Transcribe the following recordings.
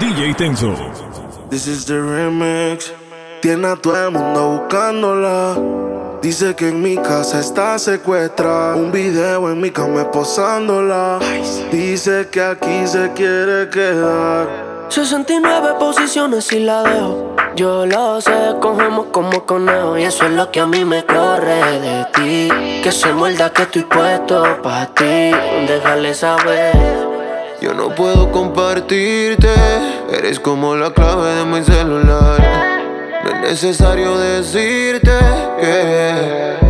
DJ Tenso. This is the remix. Tiene a todo el mundo buscándola. Dice que en mi casa está secuestrada. Un video en mi cama posándola. Dice que aquí se quiere quedar. 69 posiciones y la dejo. Yo lo sé, cogemos como conejo. Y eso es lo que a mí me corre de ti. Que se muerda que estoy puesto para ti. Déjale saber. Yo no puedo compartirte, eres como la clave de mi celular. No es necesario decirte que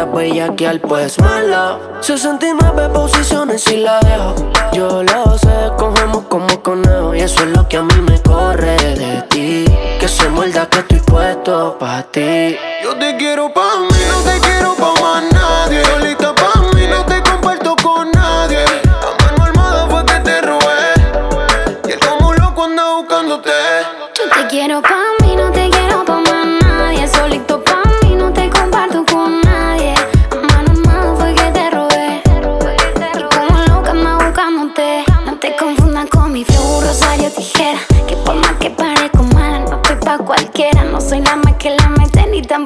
Querías bellaquear, pues malo. 69 posiciones y la dejo. Yo lo sé, cogemos como conejo. Y eso es lo que a mí me corre de ti. Que se muerda que estoy puesto pa' ti. Yo te quiero pa' mí, no te quiero pa' más nadie. Solita pa' mí, no te comparto con nadie. A mano armada fue que te robé. Y él como loco anda buscándote. Yo te quiero pa' mí,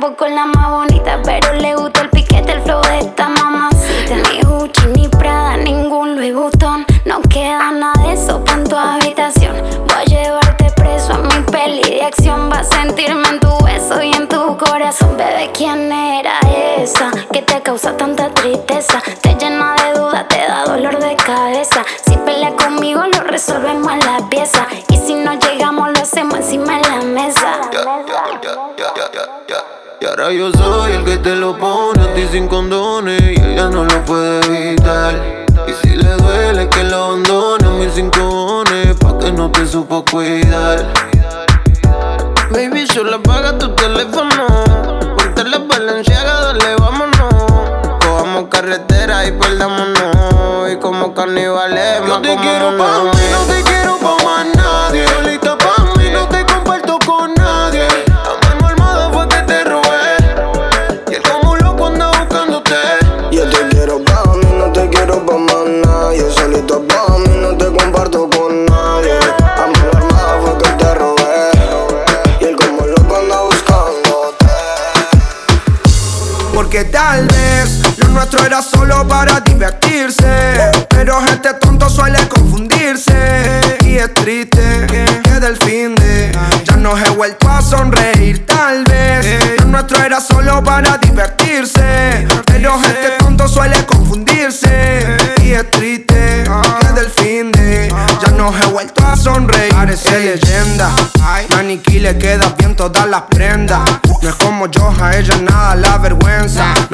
tampoco la más bonita. Pero le gusta el piquete, el flow de esta mamacita. Ni Gucci, ni Prada, ningún Louis Vuitton. No queda nada de eso en tu habitación. Voy a llevarte preso a mi peli de acción. Va a sentirme en tu beso y en tu corazón. Bebé, ¿quién era esa que te causa tanta tristeza? Ahora yo soy el que te lo pone a ti sin condones y ella no lo puede evitar. Y si le duele que lo abandone a mis cinco pa' que no te supo cuidar. Baby, solo apaga tu teléfono. Ponte la valenciaga, dale, vámonos. Cojamos carretera y perdámonos. Y como carnivales, Yo te quiero pa' mí, no te quiero pa' Porque tal vez lo nuestro era solo para divertirse. Pero gente tonto suele confundirse. Y es triste que del fin de ya no he vuelto a sonreír. Tal vez lo nuestro era solo para divertirse. Pero gente tonto suele confundirse. Y es triste que del fin de ya no he vuelto a sonreír. Parece leyenda. Maniquí le queda bien todas las prendas. No es como yo, a ella nada.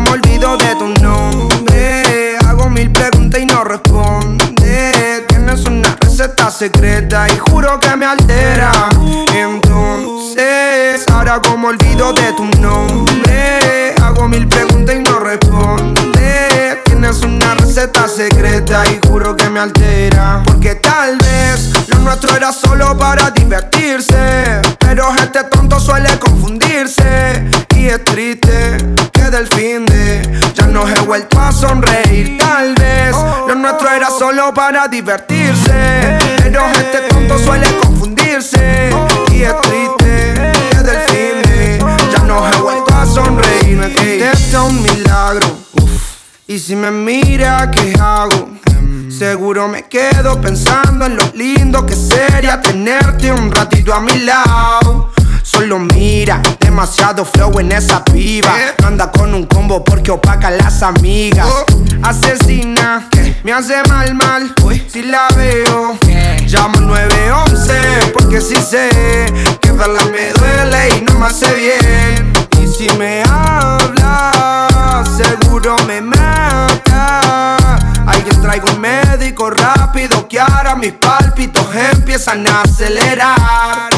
me olvido de tu nombre. Hago mil preguntas y no responde. Tienes una receta secreta y juro que me altera. Entonces, ahora como olvido de tu nombre. Hago mil preguntas y no responde. Tienes una receta secreta y juro que me altera. Porque tal vez lo nuestro era solo para divertirse. Pero gente tonto suele confundirse. Y es triste del fin de ya no he vuelto a sonreír. Tal vez lo nuestro era solo para divertirse. Pero este tonto suele confundirse. Y es triste que del fin de ya no he vuelto a sonreír. Este es un milagro. Y si me mira, ¿qué hago? Seguro me quedo pensando en lo lindo que sería tenerte un ratito a mi lado. Solo mira, demasiado flow en esa piba. Anda con un combo porque opaca las amigas. Asesina, me hace mal, mal. Si la veo, llamo 911 porque si sé que verla me duele y no me hace bien. Y si me habla, seguro me mata. Alguien traigo un médico rápido que ahora mis pálpitos empiezan a acelerar.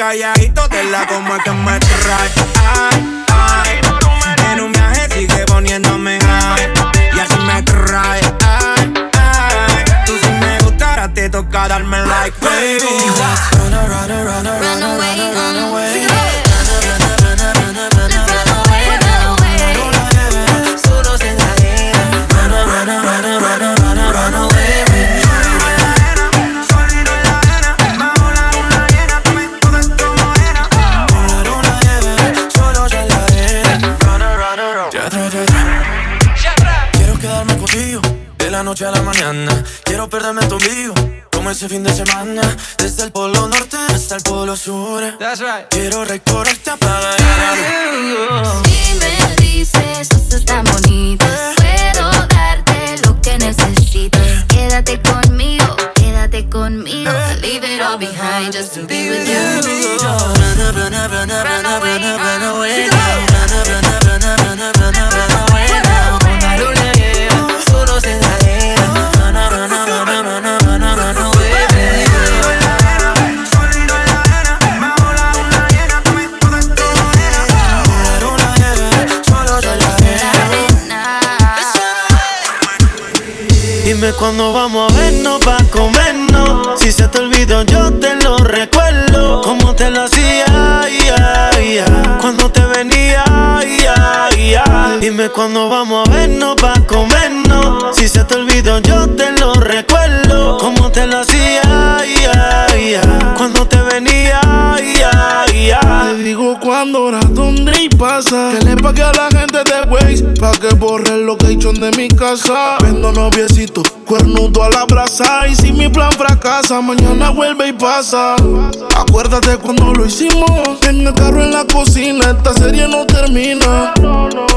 calladito, te la como es que me trae. En un viaje sigue poniéndome high. Y así me trae. Tú si me gustara, te toca darme like, baby. Noche a la mañana. Quiero perderme en tu ombligo, como ese fin de semana. Desde el polo norte hasta el polo sur. Quiero recorrerte a playa. Si me dices cosas tan bonitas, puedo darte lo que necesitas. Quédate conmigo, quédate conmigo. Leave it all behind just to be with you. Run, run, run, run, run, run, run, run away. Run, run, run, run, run, Dime cuándo vamos a vernos pa' comernos. Si se te olvidó, yo te lo recuerdo. Como te lo hacía, ya, ya. Cuando te venía, ya. Dime cuándo vamos a vernos pa' comernos. Si se te olvidó, yo te lo recuerdo. Como te lo hacía. Cuando te venía. Te digo cuándo, hora, dónde y pasa. Que le pague a la gente de Waze pa' que borre el location de mi casa. Vendo noviecito, cuernudo a la brasa. Y si mi plan fracasa, mañana vuelve y pasa. Acuérdate cuando lo hicimos. En el carro en la cocina, esta serie no termina.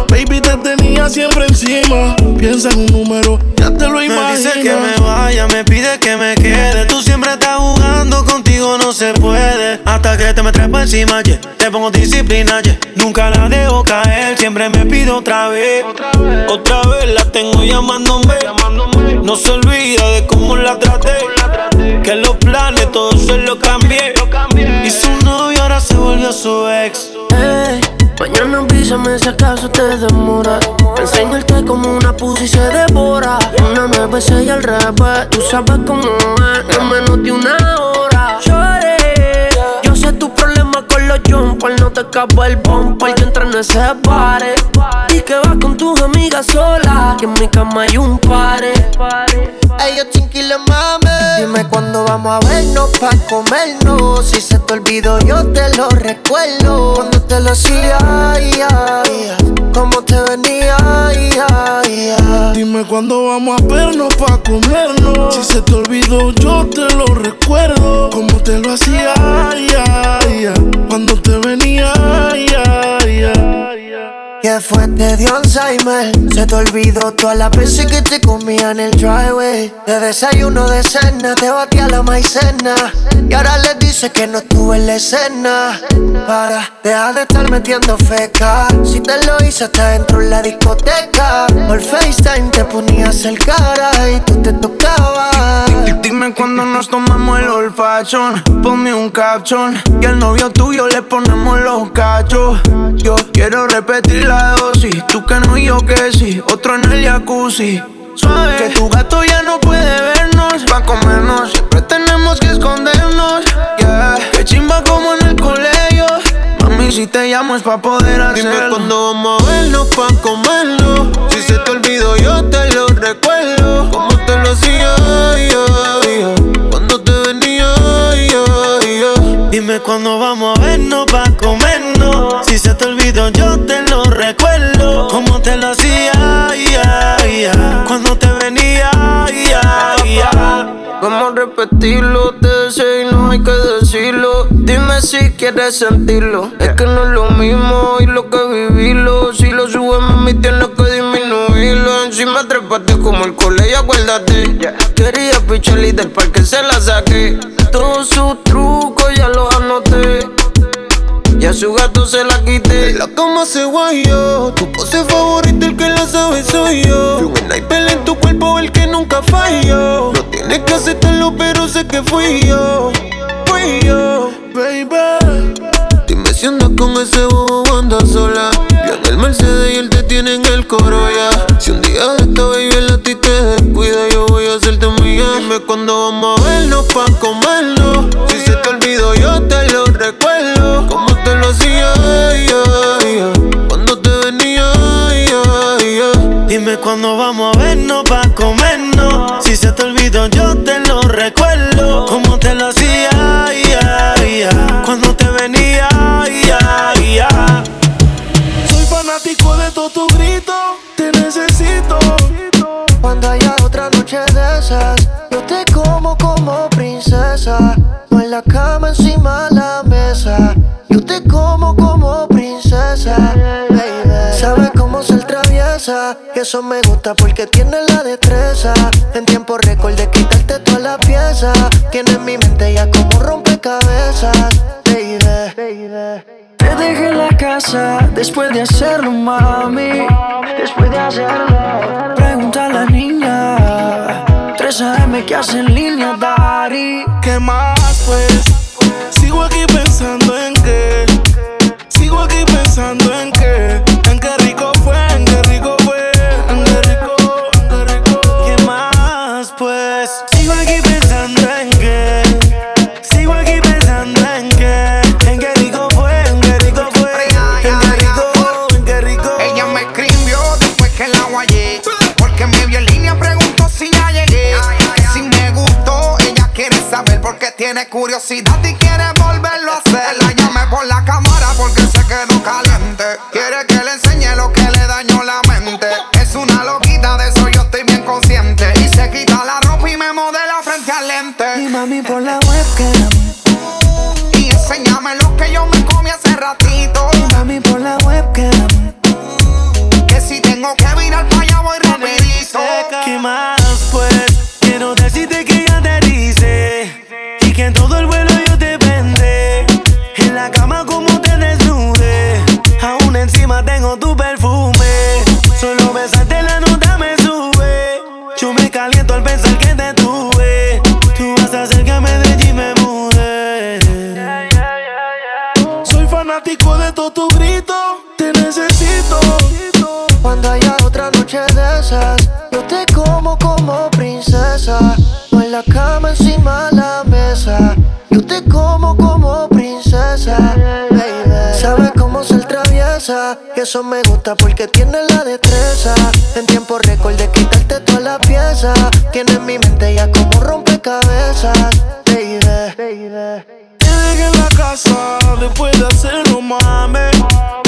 Baby, te tenía siempre encima. Piensa en un número, ya te lo Me imaginas. dice que me vaya, me pide que me quede. Tú siempre estás jugando, contigo no se puede. Hasta que te me trepa encima, yeah. Te pongo disciplina, yeah. Nunca la dejo caer, siempre me pido otra vez. Otra vez la tengo llamándome. No se olvida de cómo la traté. Que los planes todos se los cambié. Y su novio ahora se volvió su ex. Ey, mañana Dime si acaso te demora. Enseñarte como una pussy se devora. Una besé y al revés. Tú sabes cómo es. En menos de una hora. Los jumpers. No te escapa el bumper. Yo entré en ese pare. Y que vas con tus amigas solas. Que en mi cama hay un pare. Ellos chinquiles mame. Dime cuándo vamos a vernos pa' comernos. Si se te olvidó, yo te lo recuerdo. Cuando te lo hacía, ay, cómo te venía, Dime cuándo vamos a vernos pa' comernos. Si se te olvidó, yo te lo recuerdo. Como te lo hacía, ay, cuando te venía, que fue, te dio Alzheimer. Se te olvidó todas las veces que te comía en el driveway. De desayuno de cena, te batía la maicena. Y ahora le dice que no estuve en la escena. Para, dejar de estar metiendo feca. Si te lo hice hasta dentro en la discoteca. Por FaceTime te ponías el cara y tú te tocabas. Dime cuando nos tomamos el olfachón. Ponme un caption Y al novio tuyo le ponemos los cachos. Yo quiero repetir la dosis Tú que no y yo que sí. Otro en el jacuzzi. Suave. Que tu gato ya no puede vernos. Va a comernos. Siempre tenemos que escondernos. Yeah. Que chimba como en el colegio. Mami, si te llamo es pa' poder hacerlo. Dime cuando vamos a vernos pa' comerlo. Si se te olvidó yo te lo recuerdo. Como te lo hacía, Cuando te venía, Dime cuándo vamos a vernos pa' comernos. Si se te olvidó yo te lo a repetirlo, te deseo y no hay que decirlo. Dime si quieres sentirlo. Es que no es lo mismo y lo que vivirlo. Si lo subes, mami, tienes que disminuirlo. Encima trepate como el colegio, acuérdate. Quería pichar y del parque se la saqué. Todos sus trucos ya los anoté. Y a su gato se la quité. la cama se guayó. Tu pose favorita, el que la sabe soy yo. Fui un sniper en tu cuerpo, el que nunca falló. No tienes que aceptarlo, pero sé que fui yo. Fui yo, baby. Dime si andas con ese bobo andas sola. Yo en el Mercedes y él te tiene en el coro ya. Si un día de esta baby a ti te descuida, yo voy a hacerte mía. Dime cuando vamos a vernos pa' comernos. Si se te olvidó, yo te lo recuerdo. Como te lo hacía, cuando te venía, Dime cuándo vamos a vernos pa' comernos. Se te olvidó, yo te lo recuerdo. Como te lo hacía, cuando te venía, Soy fanático de todo tu grito, te necesito. Cuando haya otra noche de esas, yo te como como princesa. O en la cama encima traviesa. Y eso me gusta porque tienes la destreza. En tiempo récord de quitarte toda la pieza. Tienes mi mente ya como rompecabezas, baby. Te dejé en la casa después de hacerlo, mami. Después de hacerlo. Pregunta a la niña. 3 AM que hace en línea, Dari. ¿Qué más, pues? Sigo aquí pensando en que. Sigo aquí porque tiene curiosidad y quiere volverlo a hacer. La llamé por la cámara yo te como como princesa. O en la cama encima de la mesa. Yo te como como princesa, baby. Sabes cómo ser traviesa. Y eso me gusta porque tienes la destreza. En tiempo récord de quitarte toda la pieza. Tienes mi mente ya como rompecabezas, baby. Dejé en la casa después de hacerlo, mami.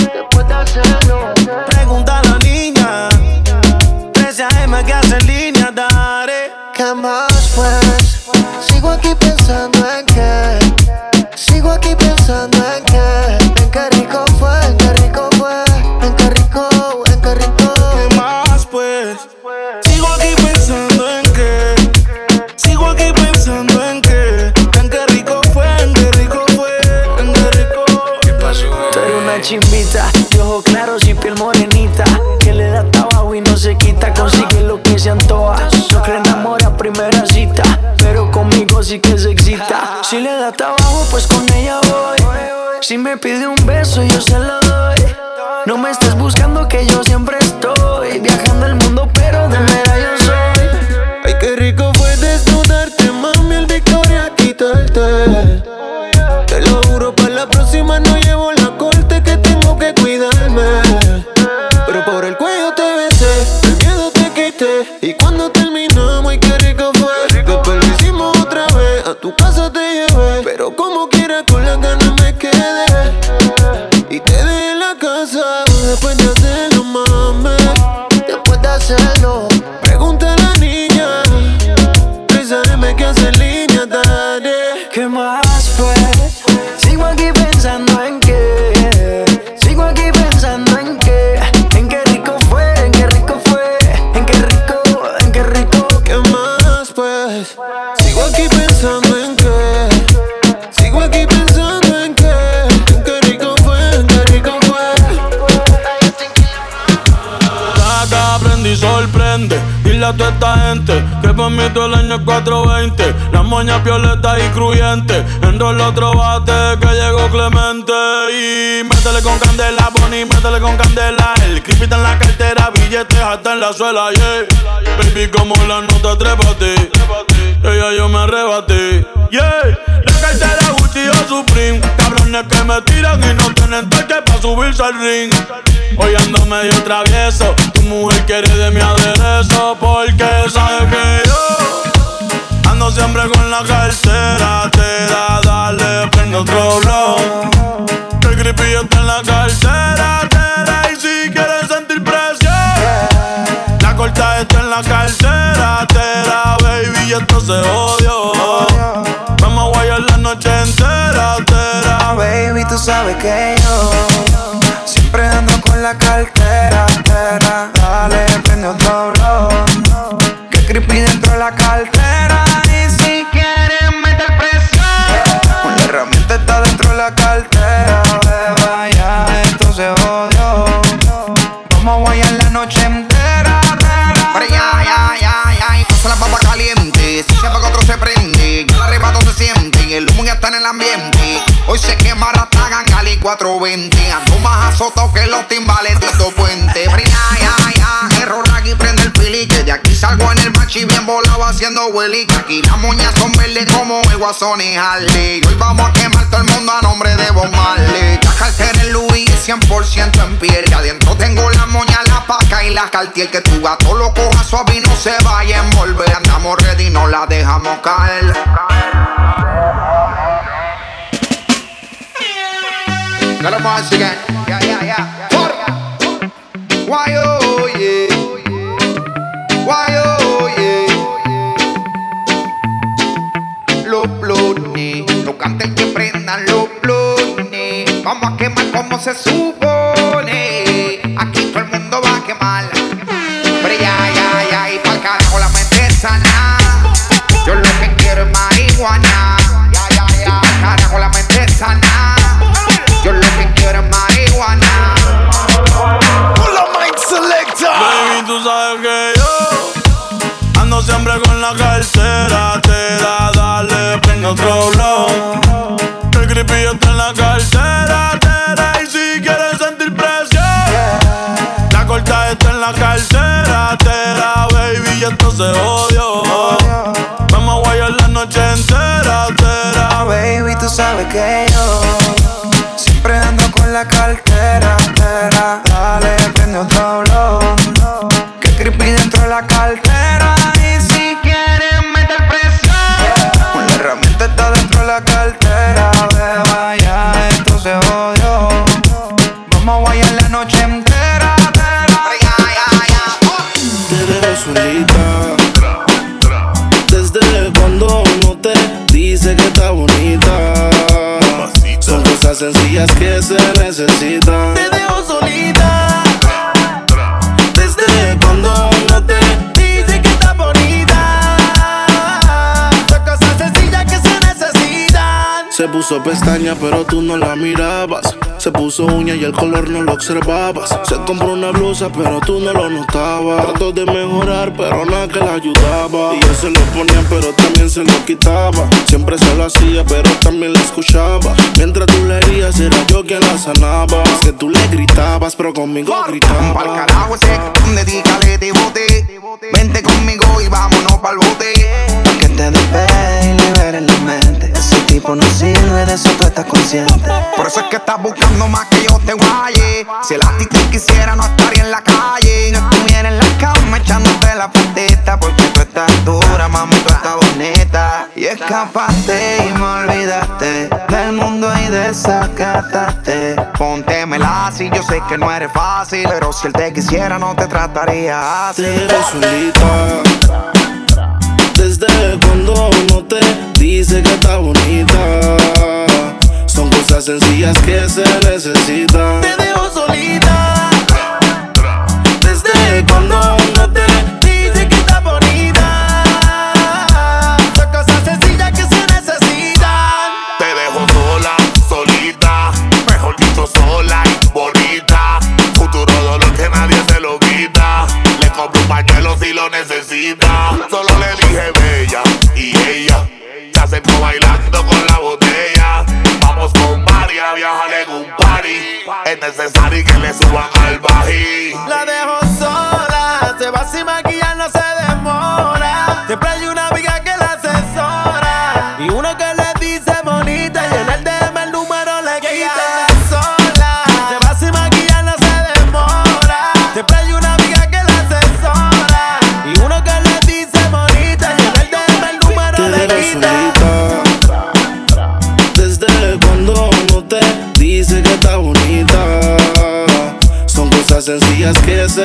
Pide un beso, yo se lo doy. No me 420. La moña violeta y cruyente. Enrola el otro bate que llegó Clemente. Y métele con candela, Bonnie, métele con candela. El creepy en la cartera, billetes hasta en la suela, yeah. Baby, como la nota, trépate. Ella yo me arrebaté, yeah. La cartera Gucci o Supreme. Cabrones que me tiran y no tienen toque para subirse al ring. Hoy ando medio travieso. Tu mujer quiere de mi aderezo porque sabe que yo siempre con la cartera. Te da, dale, prende otro blow. Que el creepy está en la cartera. Te da y si quieres sentir presión. La corta está en la cartera. Te da, baby, y esto se odio. Vamos a guayar la noche entera. Te da, Baby, tú sabes que yo siempre ando con la cartera. tera. Dale, prende otro blow. Que creepy dentro de la cartera. 420. Ando más azotado que los timbales de Tito Puente. Pero ya, ya, ya, error aquí prende el pili. Que de aquí salgo en el machi bien volado haciendo hueli. Que aquí las moñas son verdes como el guasón y Harley. Y hoy vamos a quemar todo el mundo a nombre de Bob Marley. La cartera en Louis 100% en piel. Y adentro tengo la moña, la paca y la cartier. Que tu gato lo coja suave y no se vaya a envolver. Andamos ready, no la dejamos caer. Got a once again. Yeah, yeah, yeah. For Why oh yeah. Why oh yeah. Los blones. No canten que prendan los blones. Vamos a quemar como se supone. Se odio. Cosas sencillas que se necesitan. Te dejo solita. Desde cuando no te Dice que está bonita. Son cosas sencillas que se necesitan. Se puso pestaña, pero tú no la mirabas. Se puso uña y el color no lo observabas. Se compró una blusa, pero tú no lo notabas. Trató de mejorar, pero nada que la ayudaba. Y él se lo ponía, pero también se lo quitaba. Siempre se lo hacía, pero también la escuchaba. Mientras tú le herías, era yo quien la sanaba. Es que tú le gritabas, pero conmigo Pa'l gritaba. carajo ese dedícale de bote. Vente conmigo y vámonos pa'l bote. Que te despegue y libere la mente. Ese tipo no sirve, de eso tú estás consciente. Por eso es que estás buscando más que yo te guaye. Si el a te quisiera, no estaría en la calle. Yo estuviera en la cama echándote la patita Porque tú estás dura, mami, tú estás bonita Y escapaste y me olvidaste Del mundo y desacataste Póntemela así, yo sé que no eres fácil. Pero si él te quisiera, no te trataría así. Te solita. Desde cuando no te dice que está bonita. Son cosas sencillas que se necesitan. Te dejo solita. Desde cuando no te Dice que está bonita. Son cosas sencillas que se necesitan. Te dejo sola, solita, mejor dicho sola y bonita. Futuro dolor que nadie se lo quita. Le compro un pañuelo si lo necesita. Solo le dije se acercó bailando con la botella. Vamos con varias, viajar en un party. Es necesario que le suban al bají. La dejo sola, se va sin maquillar, no se demora. Siempre hay una amiga que la Sencillas que se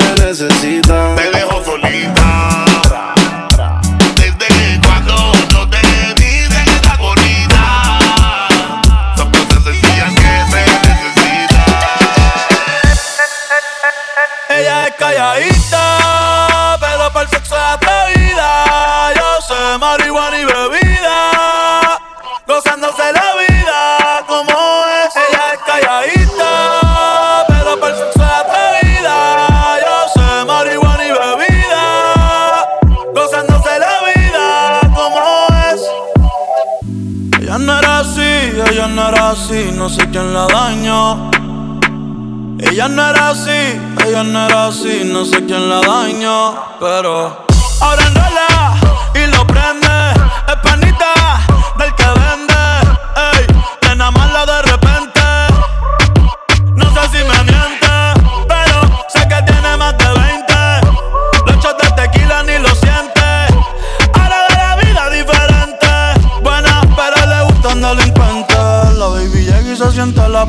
así, no sé quién la dañó. Ella no era así, ella no era así, no sé quién la dañó, pero ahora enrola y lo prende, es panita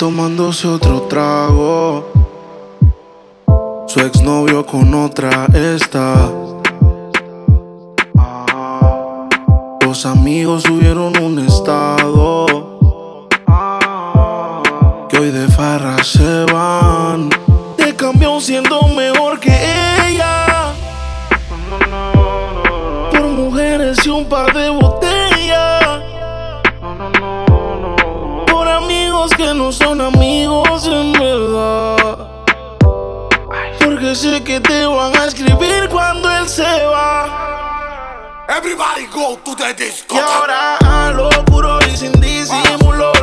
tomándose otro trago. Su exnovio con otra está. Ah, Los amigos subieron un estado Everybody go to the disco. Y ahora a y sin disimulo.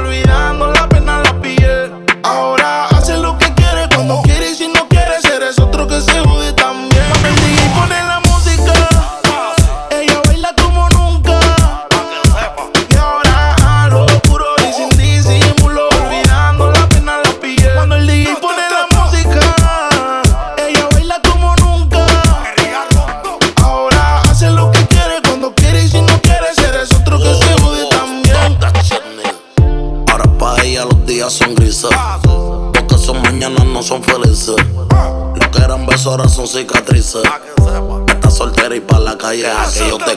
que yo te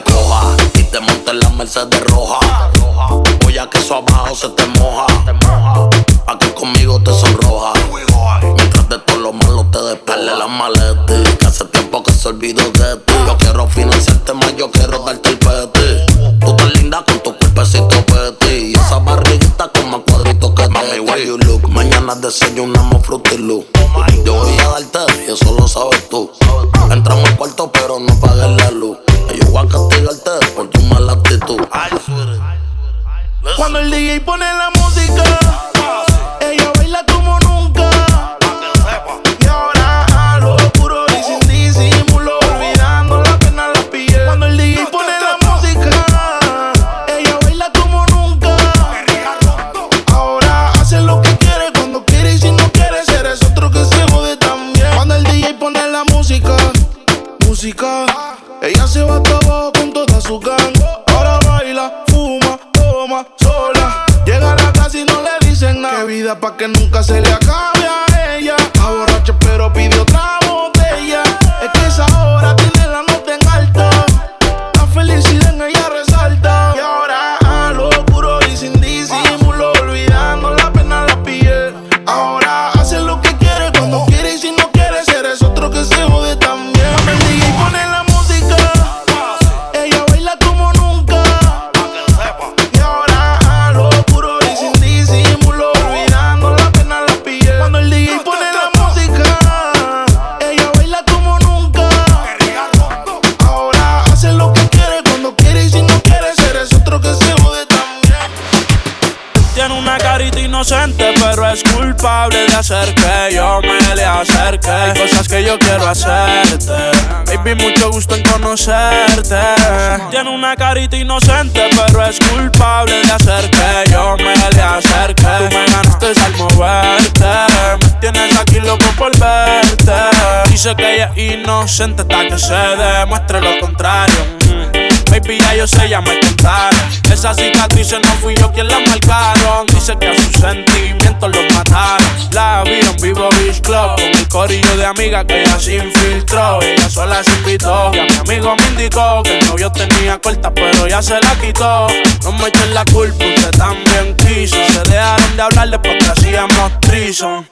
inocente hasta que se demuestre lo contrario. Mm. Baby, ya yo sé, ya me contaron. Esas cicatrices no fui yo quien las marcaron. Dice que a sus sentimientos los mataron. La vi en Vivo Beach Club con el corillo de amiga que ella se infiltró. Ella sola se invitó. Y a mi amigo me indicó que el novio tenía corta, pero ya se la quitó. No me echen la culpa, usted también quiso. Se dejaron de hablar después que hacíamos trison.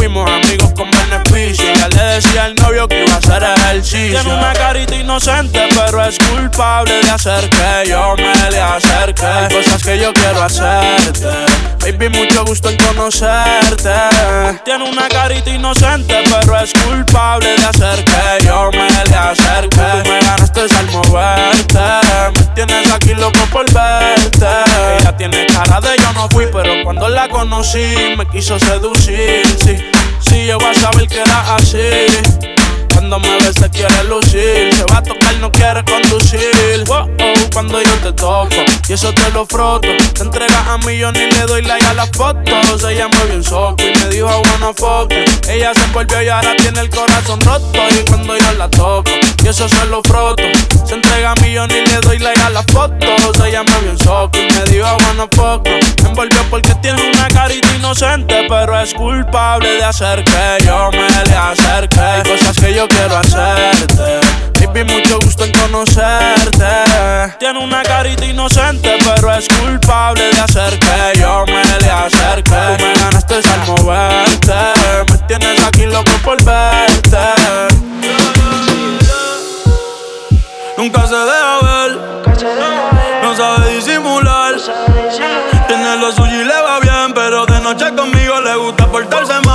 Fuimos amigos con beneficio. Ya le decía al novio que iba a hacer ejercicio. Tiene una carita inocente, pero es culpable de hacer que yo me le acerque. Hay cosas que yo quiero hacerte. Baby, mucho gusto en conocerte. Tiene una carita inocente, pero es culpable de hacer que yo me le acerque. Tú me ganaste al moverte. Me tienes aquí loco por verte. Ella tiene cara de yo no fui, pero cuando la conocí me quiso seducir. Sí, sí, yo a saber que era así. Cuando me ve se quiere lucir, se va a tocar, no quiere conducir. Oh, oh, cuando yo te toco y eso te lo froto. Te entregas a yo ni le doy like a las fotos. Ella me vio un soco y me dijo wanna fuck. Ella se envolvió y ahora tiene el corazón roto. Y cuando yo la toco y eso se lo froto. Se entrega a yo ni le doy like a las fotos. Ella me vio un soco y me dijo wanna fuck. Me envolvió porque tiene una carita inocente, pero es culpable de hacer que yo me le acerque. Hay cosas que yo quiero hacerte. Baby, mucho gusto en conocerte. Tiene una carita inocente, pero es culpable de hacer que yo me le acerque. Tú me ganaste al moverte. Me tienes aquí loco por verte. Nunca se deja ver, no sabe disimular. Tiene lo suyo y le va bien, pero de noche conmigo le gusta portarse mal.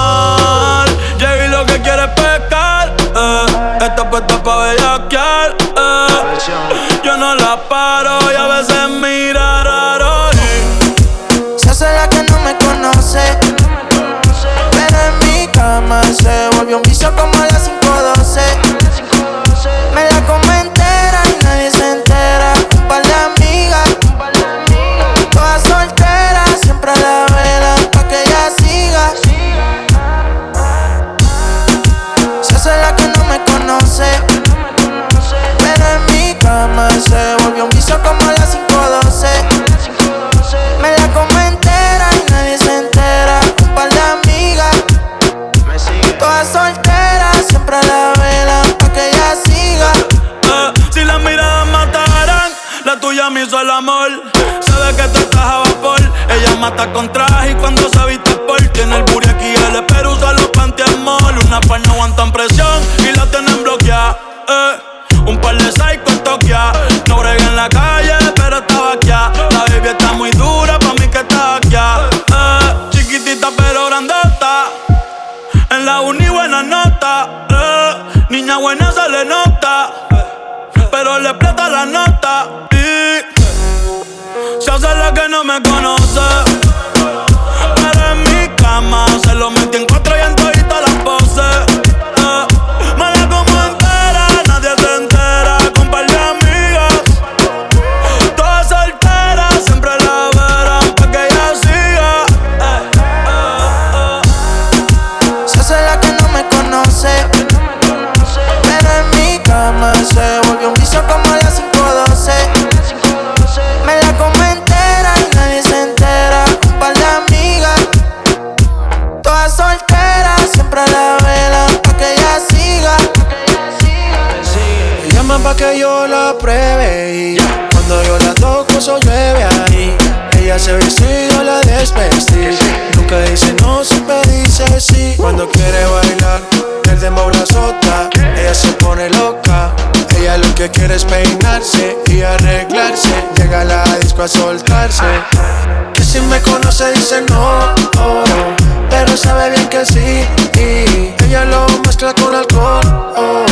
Y ella lo mezcla con alcohol, oh,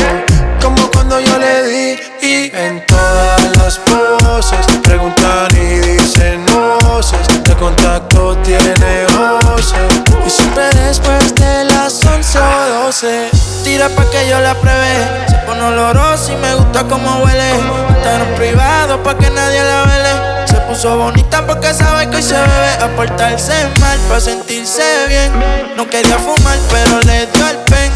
como cuando yo le di. Y en todas las poses preguntan y dicen voces. De contacto tiene voces. Y siempre después de las 11 o 12. Tira pa' que yo la pruebe. Se pone olorosa y me gusta como huele. Está en privado pa' que nadie la vele puso bonita porque sabe que hoy se bebe a portarse mal para sentirse bien. No quería fumar, pero le dio el pen.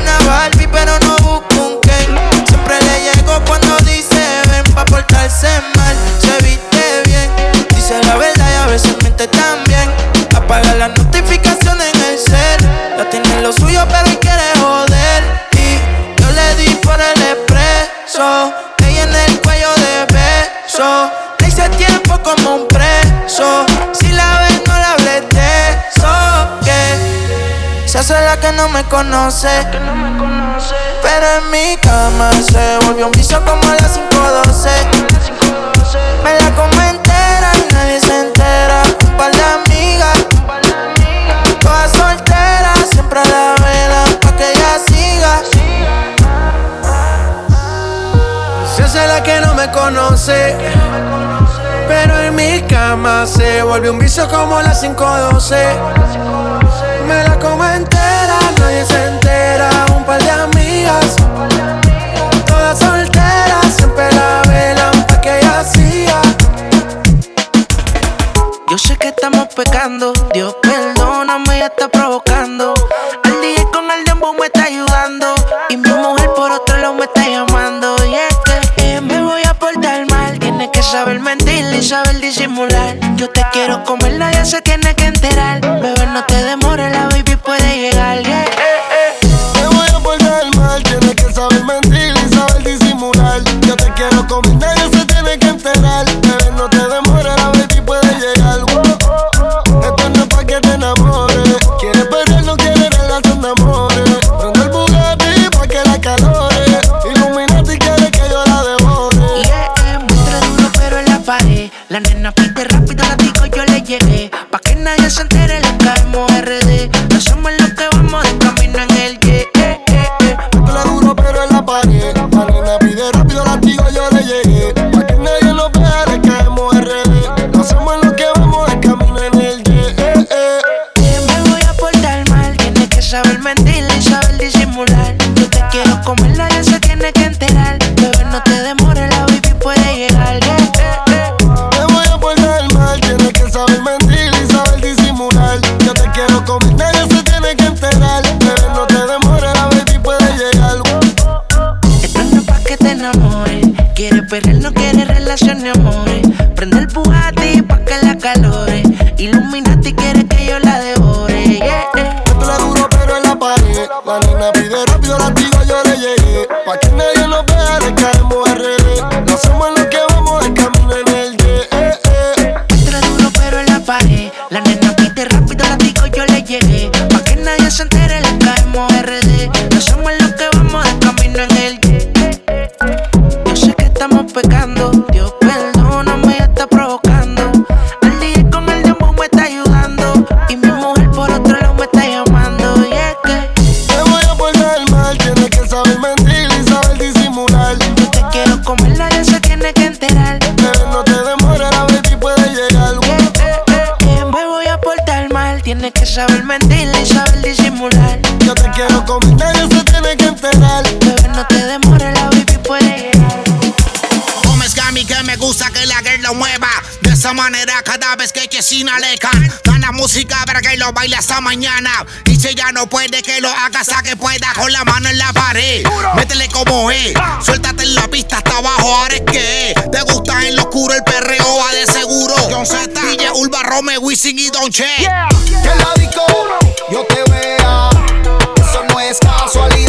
Una Barbie, pero no busco un Ken. Siempre le llego cuando dice ven pa' portarse mal. Se viste bien, dice la verdad y a veces miente también. Apaga las notificaciones en el ser. Ya tiene lo suyo, pero quiere Esa es la que no me conoce. Pero en mi cama se volvió un piso como a las 512. Me la como entera y nadie se entera. Un par de amigas, todas solteras, siempre a la vela, pa' que ella siga. Si es la que no me conoce. Pero en mi cama se volvió un vicio como a las 512. Me la como entera nadie se entera, un par de amigas. Todas solteras, siempre la velan pa' que ella siga. Yo sé que estamos pecando, Dios perdóname, ya está provocando. Al día con el dembow me está ayudando. Y mi mujer por otro lado me está llamando. Y es que me voy a portar mal, tiene que saber mentir y saber disimular. Yo te quiero comer, nadie se tiene que enterar. que sin alecan. Gana música para que lo baile hasta mañana. Y si ya no puede que lo haga hasta que pueda con la mano en la pared. Métele como es, ah. suéltate en la pista hasta abajo, ahora es que. Te gusta en lo oscuro el perreo, va de seguro. John Z, DJ Urba, Rome, Wisin y Don Che. Yeah. Que la disco yo te vea, eso no es casualidad.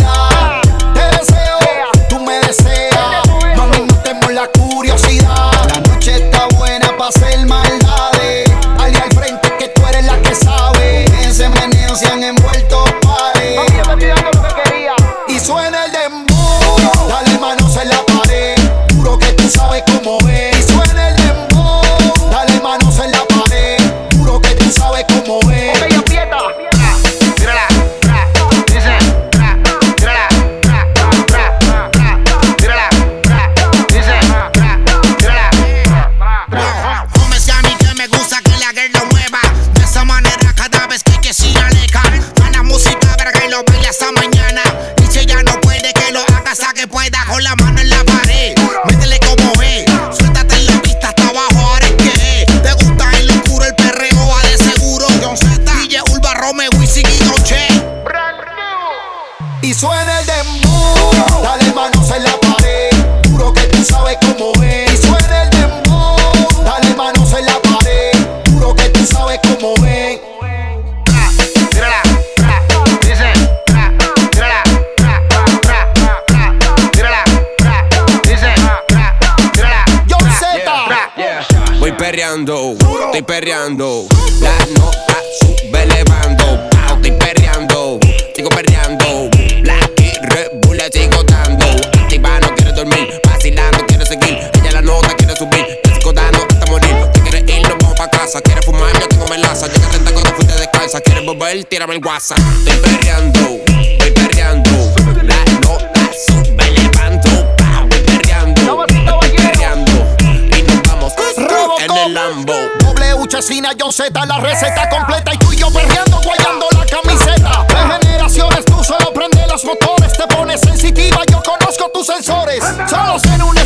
Perreando. La nota sube elevando, estoy perreando, sigo perreando. Black y Red Bull le sigo dando. Activa, no quiere dormir, vacilando, quiere seguir. Ella la nota quiere subir, te sigo dando hasta morir. Te quieres ir, nos vamos pa' casa. Quieres fumar, yo tengo melaza. Llega atenta cuando fuiste descalza. Quieres volver, tírame el WhatsApp. Estoy perreando, W Chesina, John Z, la receta completa y tú y yo perreando, guayando la camiseta. De generaciones, tú solo prende los motores, te pones sensitiva, yo conozco tus sensores. Solos en una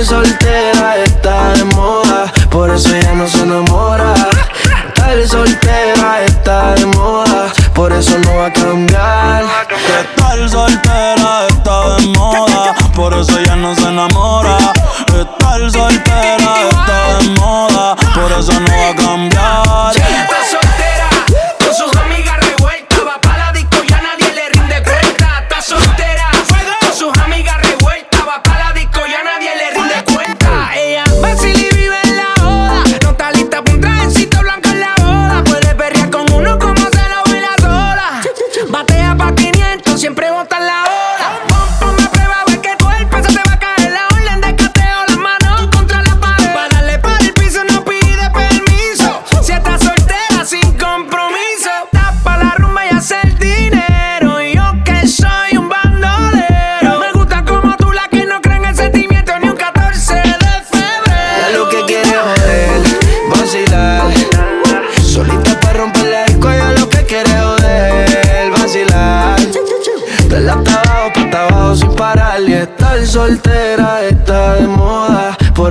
Estar soltera está de moda, por eso ya no se enamora. Estar soltera está de moda, por eso no va a cambiar. Estar soltera está de moda, por eso ya no se enamora. Estar soltera está de moda, por eso no va a cambiar.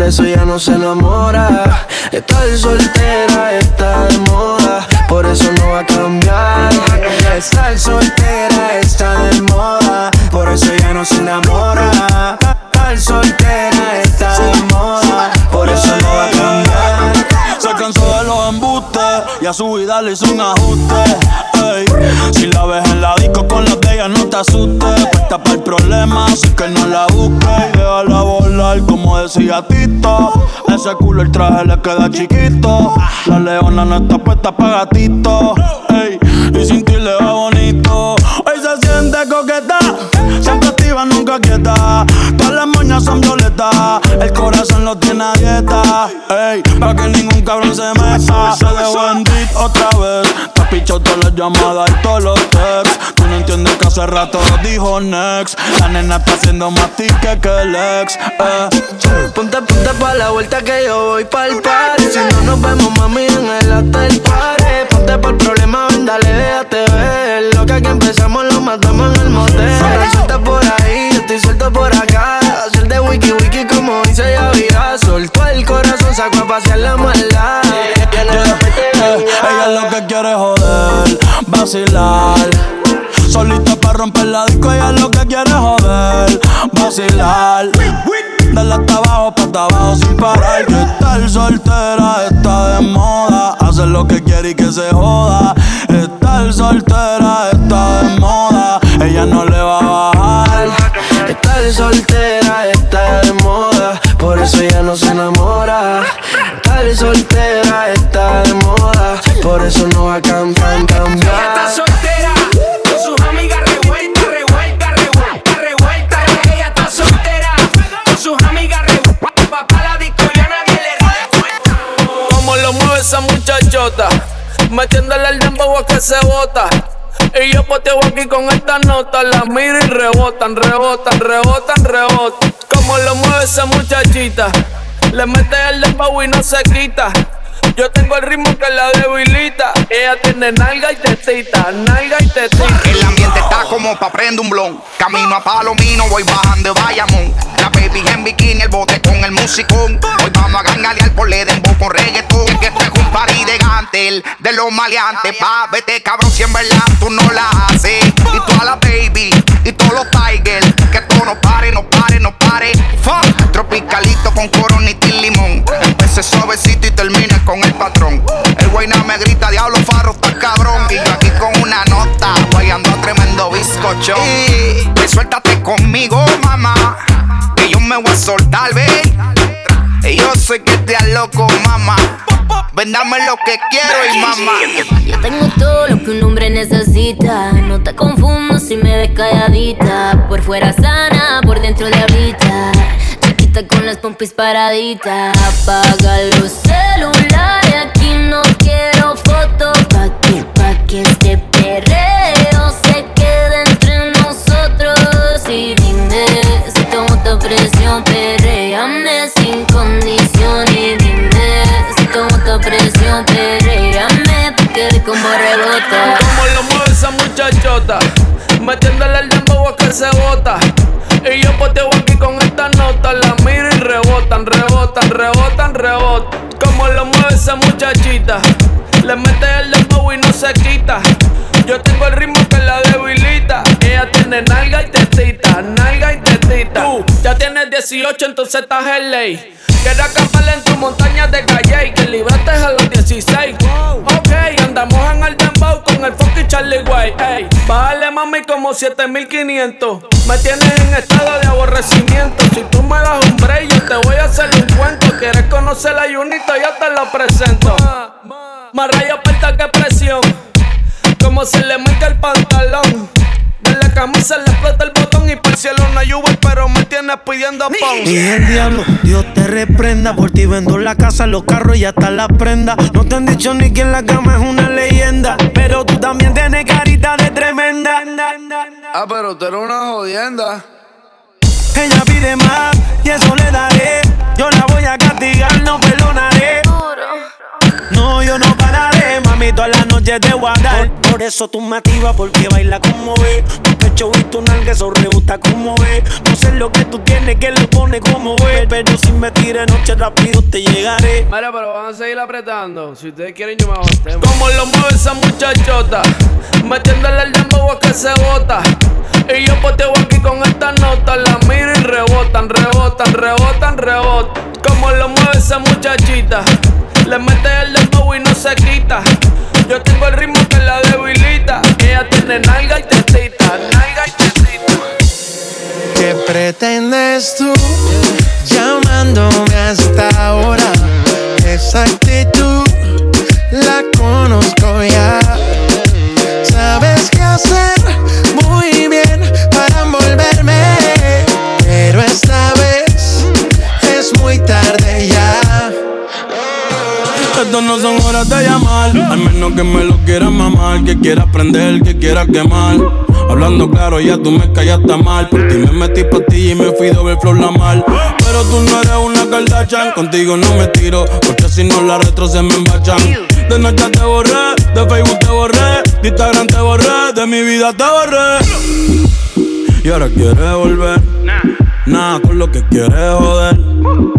Eso ya no se enamora. Estar soltera está de moda, por eso no va a cambiar. Estar soltera está de moda, por eso ya no se enamora. Estar soltera a su le hizo un ajuste. ey. Si la ves en la disco con las de ella, no te asustes. Puesta para el problema, así que no la busques. Y déjala volar, como decía Tito. Ese culo el traje le queda chiquito. La leona no está puesta para gatito. ey. Y sin ti le va bonito. Hoy se siente coqueta, siempre activa, nunca quieta. Todas las son violetas, el corazón lo tiene a dieta. Ey, para que ningún cabrón se meta. Se dejó en beat otra vez. Te ha pichado todas las llamadas y todos los texts. Tú no entiendes que hace rato dijo next. La nena está haciendo más tique que el ex. Eh. Ponte, ponte pa' la vuelta que yo voy pa'l party Si no nos vemos, mami, en el hotel party Ponte por problema, ven, dale, déjate ver Lo que aquí empezamos lo matamos en el motel Suelta por ahí, yo estoy suelto por acá de wiki wiki como dice ya vida Soltó el corazón, sacó a pasear la maldad mete Eh, ella lo que quiere es joder, vacilar. Solita para romper la disco, ella lo que quiere es joder, vacilar. Dale hasta abajo, pa' abajo sin parar. Que estar soltera está de moda. Hacer lo que quiere y que se joda. Estar soltera está de moda. Ella no le va a bajar. Estar soltera eso ella no se enamora. Tal y soltera está de moda, por eso no va a cambiar, cambiar. Ella está soltera, con sus amigas revuelta, revuelta, revuelta, revuelta. Ella está soltera, con sus amigas revuelta, papá la disco y a nadie le revuelta. Como lo mueve esa muchachota, metiéndole el dembow a que se bota. Y yo poteo aquí con esta nota. Las miro y rebotan, rebotan, rebotan, rebotan. Como lo mueve esa muchachita. Le mete el dembow y no se quita. Yo tengo el ritmo que la debilita. Ella tiene nalga y tetita, nalga y tetita. El ambiente está como pa' prender un blon. Camino a Palomino, voy bajando de Bayamón. La baby en bikini, el bote con el musicón. Hoy vamos a gangalear por le dembow con reggaetón. Que este es un party de gantel, de los maleantes. Pa, vete cabrón, si en verdad tú no la haces. Y toda la baby, y todos los tigers. Que esto no pare, no pare, no pare. Fuck. Tropicalito con coronita y limón. Empecé suavecito y termine con el patrón. El guayna me grita, diablo farro, está cabrón. Y yo aquí con una nota, guayando a tremendo bizcocho. Y pues suéltate conmigo, mamá. Que yo me voy a soltar, ve. Y yo sé que te loco, mamá. Vendame lo que quiero y mamá. Yo tengo todo lo que un hombre necesita. No te confundo si me ves calladita. Por fuera sana, por dentro de ahorita. Con las pompis paraditas. Apaga los celulares. Aquí no quiero fotos. Pa' que, pa' que este perreo se quede entre nosotros. Y dime si tomo tu presión, perréame sin condición. Y dime si tomo tu presión, perréame. Porque el combo rebota. Como lo mueve esa muchachota. Metiéndole el dembow a que se bota. Y yo poteo aquí con esta nota. La rebotan, rebotan, rebotan. Como lo mueve esa muchachita. Le mete el dembow y no se quita. Yo tengo el ritmo que la debilita. Ella tiene nalga y tetita, nalga y tetita. Tú ya tienes 18, entonces estás en ley. Quiero acampar en tu montaña de calle que libraste a los 16. Ok, andamos en el dembow con el funky Charlie Way. Ey, bájale mami como 7500. Me tienes en estado de aborrecimiento. Si tú me la Junito? Ya te lo presento. Más rayos aperta que presión. Como se le mete el pantalón. De la camisa le explota el botón y por cielo no hay Uber, pero me tienes pidiendo pon. Dije el diablo, Dios te reprenda. Por ti vendo la casa, los carros y hasta las prendas. No te han dicho ni que en la cama es una leyenda. Pero tú también tienes carita de tremenda. Ah, pero tú eres una jodienda. Ella pide más y eso le daré. Yo la voy a castigar, no perdonaré. No, yo no pararé, mami, todas las noches te voy a dar. Por, por eso tú me activas, porque baila como ve. Tu pecho y tu nalga, eso rebuta como ve. No sé lo que tú tienes, que lo pone como ve. Pero si me tires noche rápido te llegaré. Mira, pero van a seguir apretando. Si ustedes quieren, yo me tema. Como lo mueve esa muchachota. Metiéndole el dembow a que se bota. Y yo poteo aquí con esta nota. La miro y rebotan, rebotan, rebotan, rebotan. Como lo mueve esa muchachita. Le mete el dembow y no se quita. Yo tengo el ritmo que la debilita. Ella tiene nalga y tetita, nalga y tetita. ¿Qué pretendes tú llamándome hasta ahora? Esa actitud la conozco ya. Sabes qué hacer muy bien para envolverme, pero esta vez es muy tarde ya. Estas no son horas de llamar. Al menos que me lo quieras mamar. Que quiera prender, que quiera quemar. Hablando claro, ya tú me callaste mal. Por ti me metí pa' ti y me fui ver flor la mal. Pero tú no eres una Kardashian. Contigo no me tiro, porque si no la retro se me embachan. De noche te borré, de Facebook te borré, de Instagram te borré, de mi vida te borré. Y ahora quieres volver. Nada con lo que quieres joder.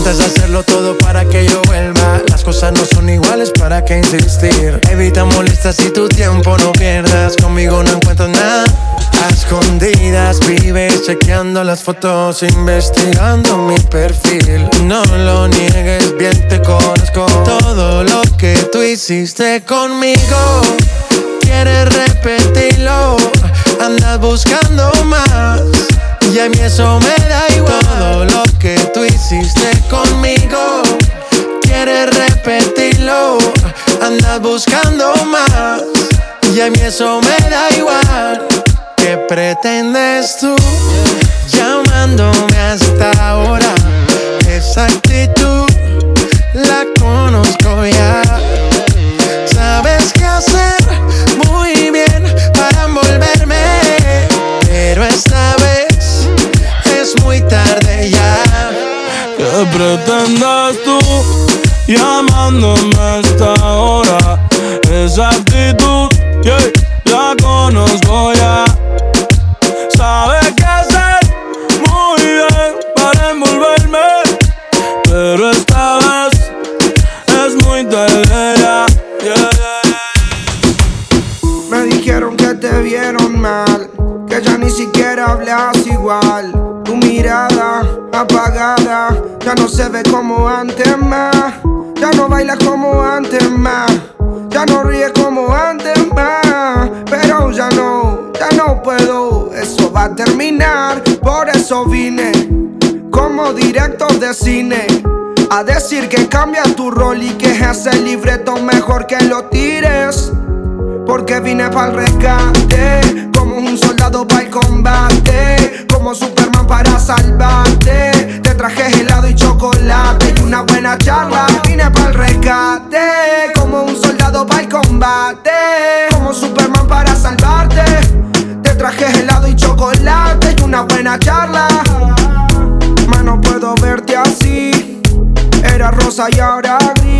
Intentas hacerlo todo para que yo vuelva. Las cosas no son iguales, ¿para qué insistir? Evita molestas y tu tiempo no pierdas. Conmigo no encuentro nada. A escondidas vives chequeando las fotos, investigando mi perfil. No lo niegues, bien te conozco. Todo lo que tú hiciste conmigo, quieres repetirlo. Andas buscando más, y a mí eso me da igual. Todo lo que tú hiciste conmigo, quieres repetirlo. Andas buscando más, y a mí eso me da igual. ¿Qué pretendes tú llamándome hasta ahora? Esa actitud la conozco ya. ¿Qué pretendes tú llamándome hasta ahora? Esa actitud, yeah, la conozco ya. Sabes qué hacer muy bien para envolverme, pero esta vez es muy tarde ya. Me dijeron que te vieron mal, que ya ni siquiera hablas igual. Tu mirada apagada ya no se ve como antes más. Ya no bailas como antes más. Ya no ríes como antes más. Pero ya no, ya no puedo. Eso va a terminar. Por eso vine como director de cine. A decir que cambia tu rol y que ese libreto mejor que lo tires. Porque vine pa'l rescate Como un soldado para el combate Como Superman para salvarte. Te traje helado y chocolate Y una buena charla. Vine pa'l rescate Como un soldado para el combate Como Superman para salvarte. Te traje helado y chocolate Y una buena charla. Ma, no puedo verte así. Era rosa y ahora gris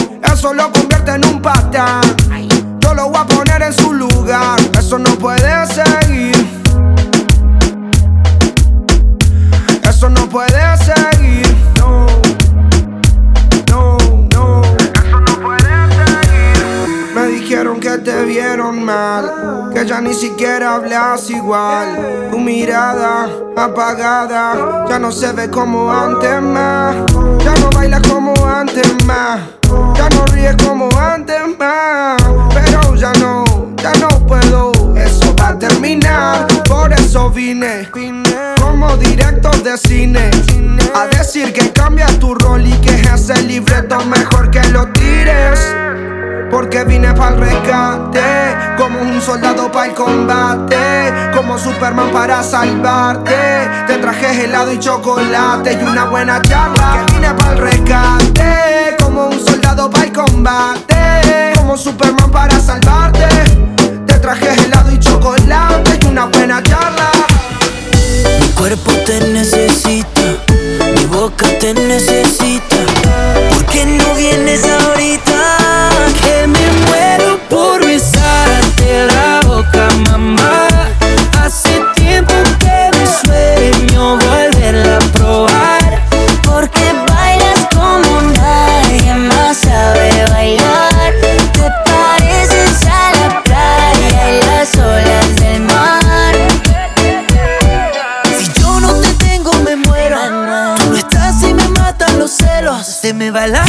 Eso lo convierte en un patán. Yo lo voy a poner en su lugar. Eso no puede seguir. Eso no puede seguir. No, no, no. Eso no puede seguir. Me dijeron que te vieron mal. Que ya ni siquiera hablas igual. Tu mirada apagada. Ya no se ve como antes más. Ya no bailas como antes más. Ya no ríes como antes más. Pero ya no, ya no puedo. Eso va a terminar. Por eso vine. Como director de cine. A decir que cambia tu rol y que ese libreto mejor que lo tires. Porque vine pa'l rescate Como un soldado para el combate Como Superman para salvarte Te traje helado y chocolate Y una buena charla Que vine pa'l rescate Como un soldado para el combate Como Superman para salvarte Te traje helado y chocolate Y una buena charla Mi cuerpo te necesita, mi boca te necesita. ¿Por qué no vienes ahorita? que me muero por besarte la boca, mamá. Hace tiempo que me sueño volverla a probar, porque bailas como nadie más sabe bailar. Te pareces a la playa y las olas del mar. Si yo no te tengo me muero, tú no estás y me matan los celos. Se me va la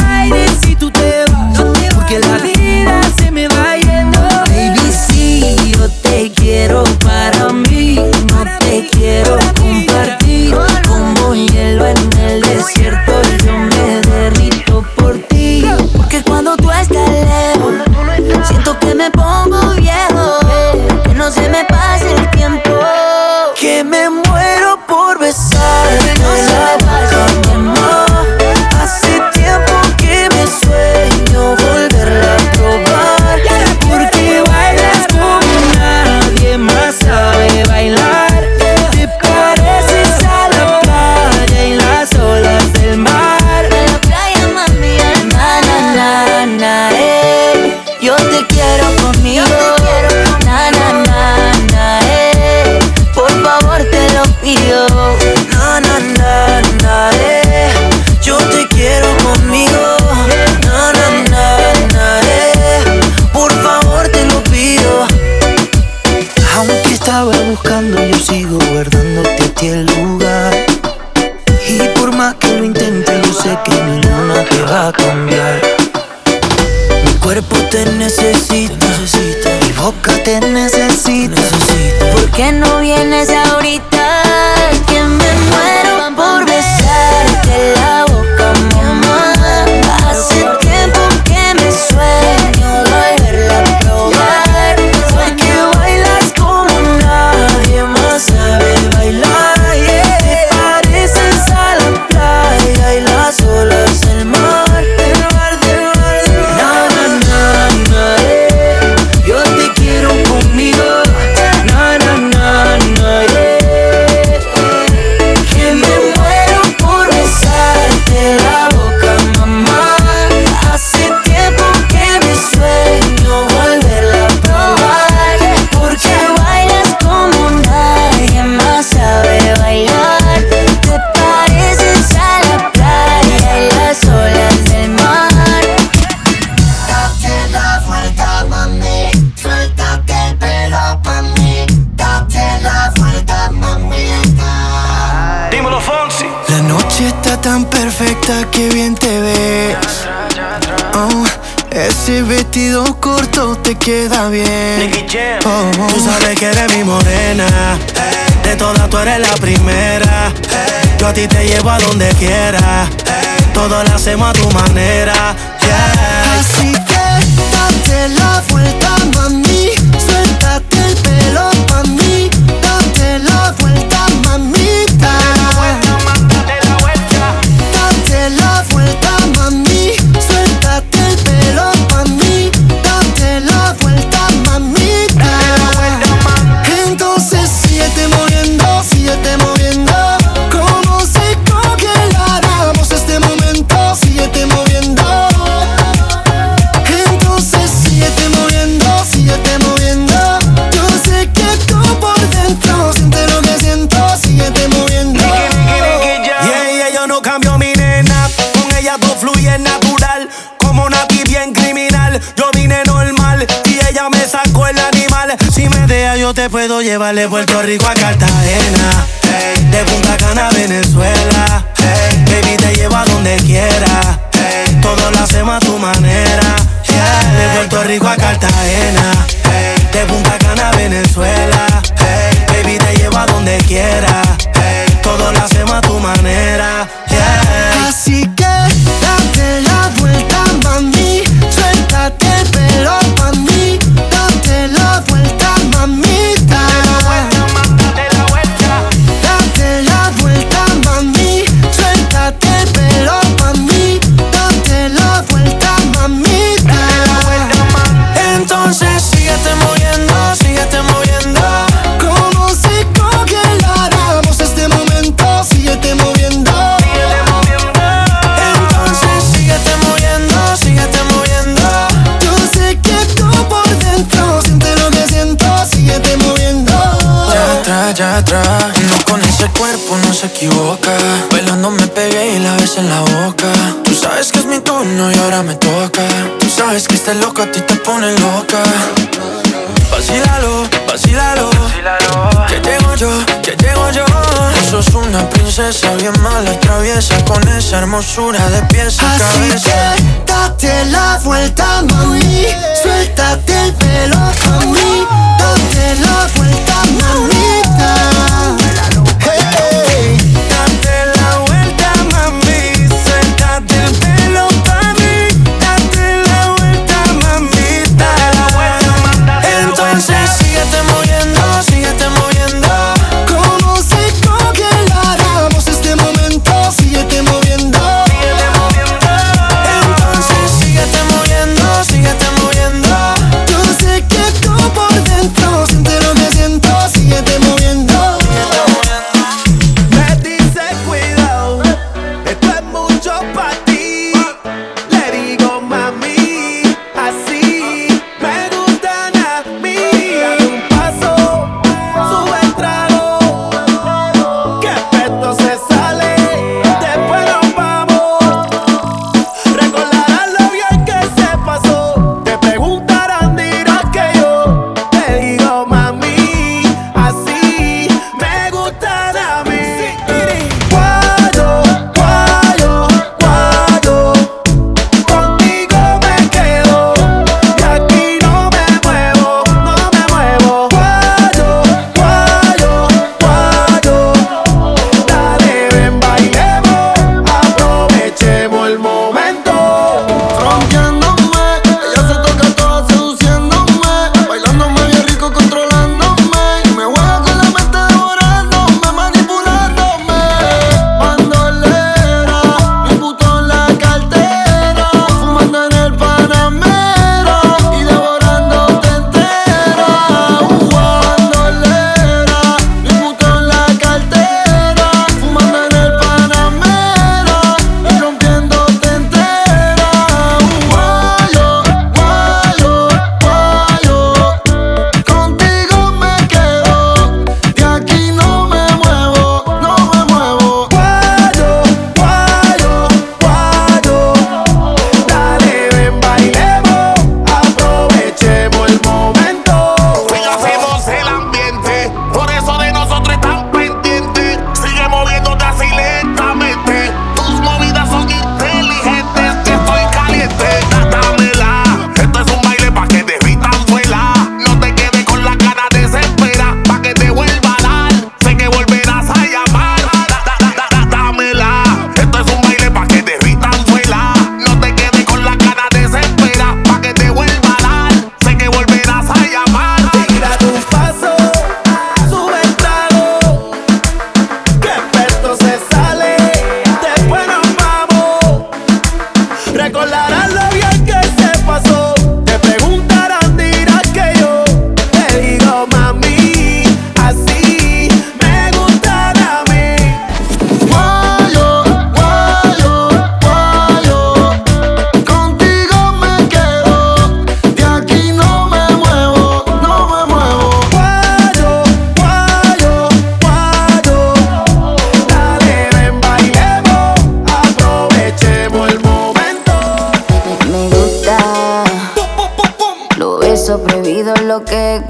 ti te llevo a donde quiera. Todo lo hacemos a tu manera puedo llevar de Puerto Rico a Cartagena, de Punta Cana a Venezuela. Baby, te llevo a donde quiera. Hey. Todo lo hacemos a tu manera. Yeah. De Puerto Rico a Cartagena, de Punta Cana a Venezuela. Baby, te llevo a donde quiera. Todo lo hacemos a tu manera. Yeah. Así que date la vuelta, mami. Suéltate el pelo pa' mí. Date la vuelta, mami. equivoca. Bailando me pegué y la ves en la boca. Tú sabes que es mi turno y ahora me toca. Tú sabes que este loco a ti te pone loca. Vacílalo, vacílalo. Que llego yo, que llego yo. Vos sos una princesa bien mala traviesa Con esa hermosura de pies a Así date la vuelta, mami. Suéltate el pelo, mami. Date la vuelta, mamita. Hey.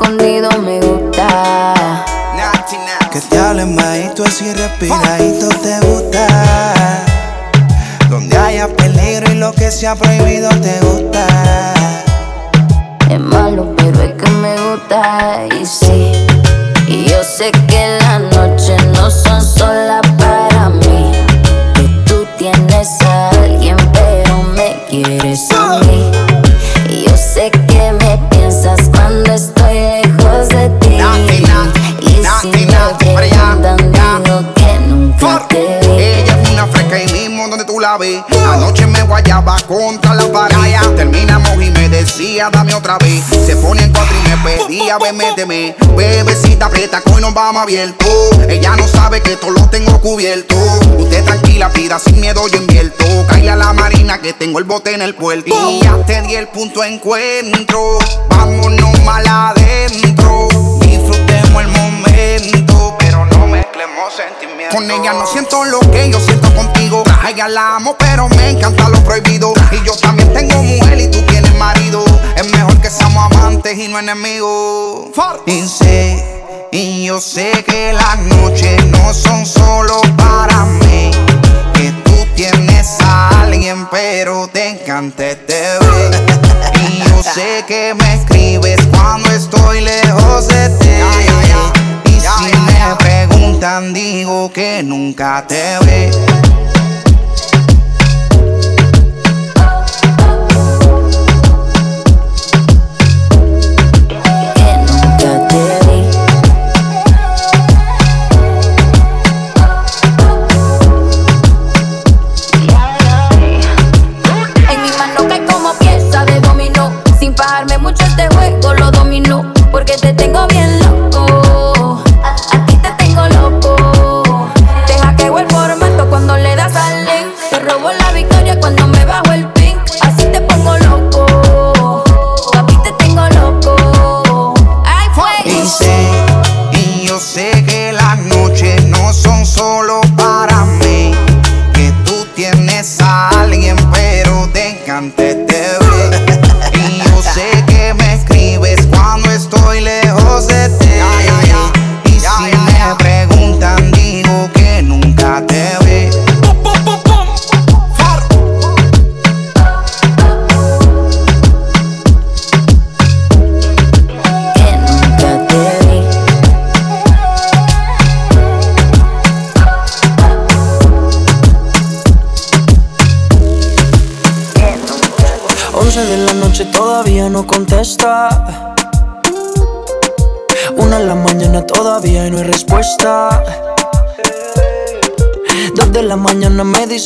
escondido me gusta. Que te hablen bajito así respiradito te gusta. Donde haya peligro y lo que sea prohibido te gusta. Es malo, pero es que me gusta y sí. Y yo sé que la noche. Ves. Anoche me guayaba contra la pared. Terminamos y me decía, dame otra vez. Se pone en cuatro y me pedía, ve, méteme. Bebecita aprieta, hoy nos vamos abierto. Ella no sabe que todo lo tengo cubierto. Usted tranquila, pida sin miedo, yo invierto. Caile a la marina que tengo el bote en el puerto. Y ya te di el punto de encuentro. Vámonos mal adentro. Disfrutemos el momento, pero no mezclemos sentimientos. Con ella no siento lo que yo siento contigo. A ella la amo, pero me encanta lo prohibido. Y yo también tengo mujer y tú tienes marido. Es mejor que seamos amantes y no enemigos. Y sé, y yo sé que las noches no son solo para mí. Que tú tienes a alguien, pero te encanta este bebé. Y yo sé que me escribes cuando estoy lejos de ti. Y si me preguntan, digo que nunca te ve.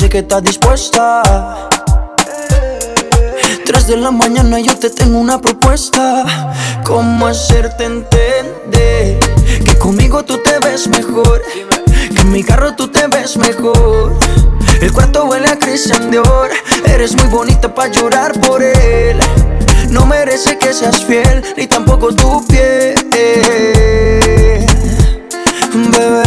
Dice que está dispuesta. Tres de la mañana yo te tengo una propuesta. ¿Cómo hacerte entender que conmigo tú te ves mejor? Que en mi carro tú te ves mejor. El cuarto huele a Christian Dior. Eres muy bonita para llorar por él. No merece que seas fiel, ni tampoco tu piel. Bebé,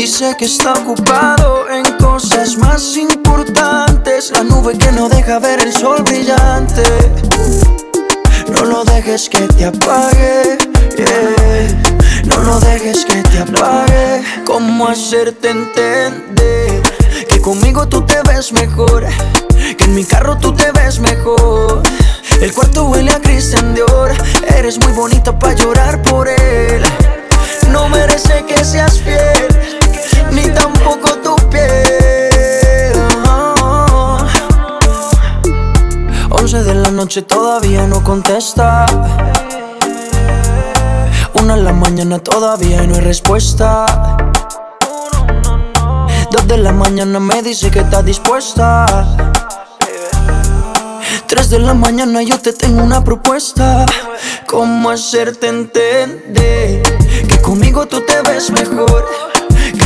Dice que está ocupado en cosas más importantes. La nube que no deja ver el sol brillante. No lo dejes que te apague. No lo dejes que te apague. ¿Cómo hacerte entender que conmigo tú te ves mejor? Que en mi carro tú te ves mejor. El cuarto huele a Christian. Eres muy bonita para llorar por él. No merece que seas fiel, ni tampoco tu piel. 11 de la noche todavía no contesta. Una en la mañana todavía no hay respuesta. Dos de la mañana me dice que está dispuesta. Tres de la mañana yo te tengo una propuesta. ¿Cómo hacerte entender que conmigo tú te ves mejor?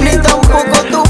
ni tampoco tu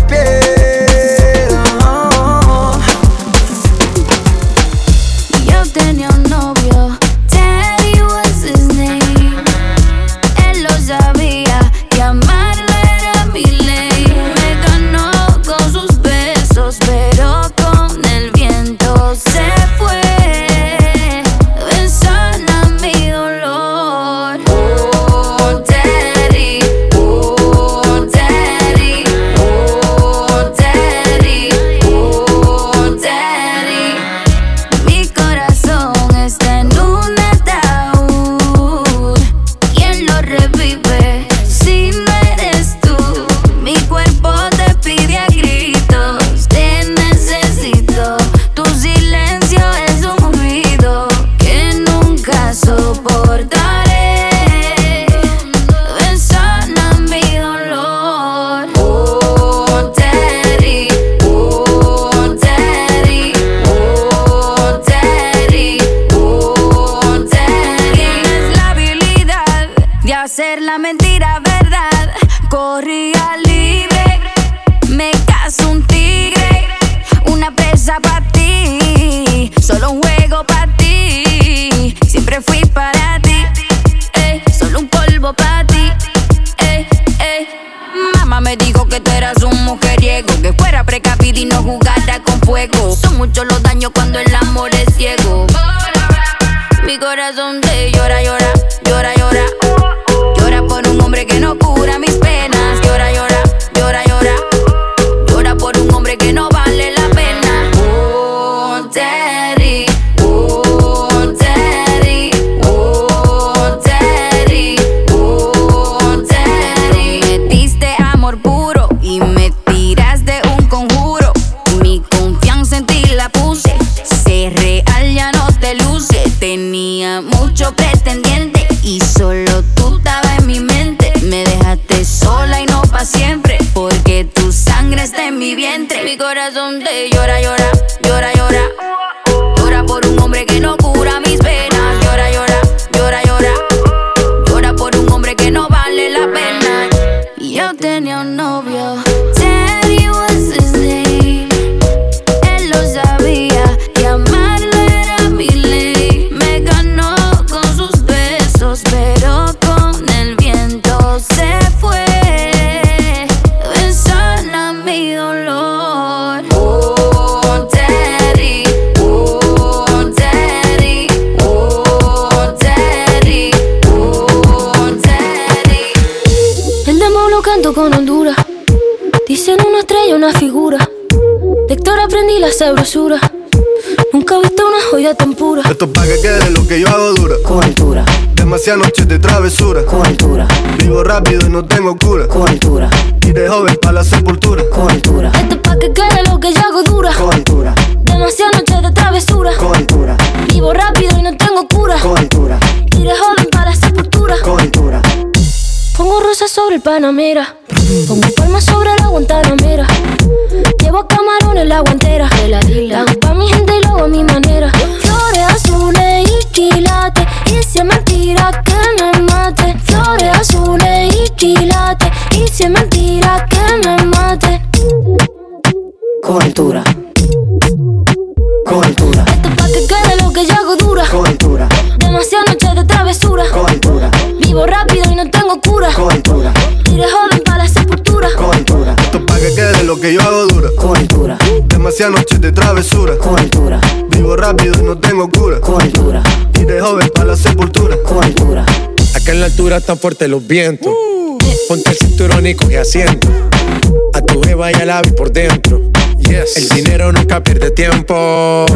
Esto es pa' que quede lo que yo hago dura. Con altura. Demasiadas noches de travesura. Con altura. Vivo rápido y no tengo cura. Con altura. Y de joven pa' la sepultura. Con altura. Esto es pa' que quede lo que yo hago dura. Con altura. Demasiadas noches de travesura. Con altura. Vivo rápido y no tengo cura. Con altura. Y de joven para la sepultura. Con altura. Pongo rosas sobre el Panamera. Pongo palmas sobre la Guantanamera. Llevo camarones la guantera. La hago pa' mi gente y lo hago a mi manera. Flores azules y quilates. Y si es mentira que me mate. Flores azules y quilates. Y si es mentira que me mate. Con altura. Lo que yo hago dura. Con altura. Demasiadas noches de travesura. Con altura. Vivo rápido y no tengo cura. Con altura. Y de joven pa' la sepultura. Con altura. Acá en la altura están fuertes los vientos. Ponte el cinturón y coge asiento. A tu jeva y al ave por dentro. El dinero nunca pierde tiempo.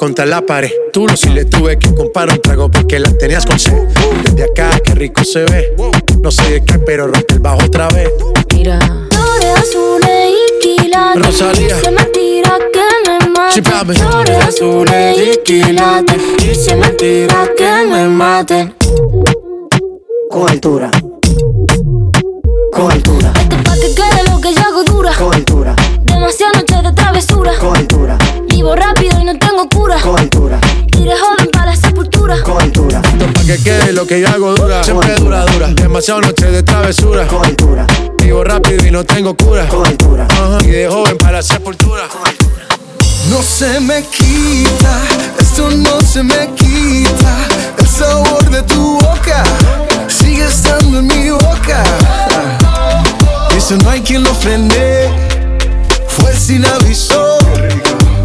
Contra la pared. Tú no si le tuve que comprar un trago porque la tenías con sed. Desde acá, qué rico se ve. No sé de qué, pero rompe el bajo otra vez. Mira. Flores azules quilates. Rosalía. Y si es mentira quilates. Flores azules y quilates. Es mentira que me maten. Con altura. Con altura. Esto pa' que quede lo que yo hago dura. Con altura. Demasiadas noches de travesura. Con altura. Vivo rápido y no tengo cura. Con altura. Iré joven altura. Esto pa' que quede lo que yo hago dura. Siempre dura, dura. Demasiado noche de travesura. Con altura. Vivo rápido y no tengo cura. Con altura. Ajá. Y de joven para la sepultura. No se me quita, esto no se me quita. El sabor de tu boca sigue estando en mi boca. Eso no hay quien lo frene, fue sin aviso.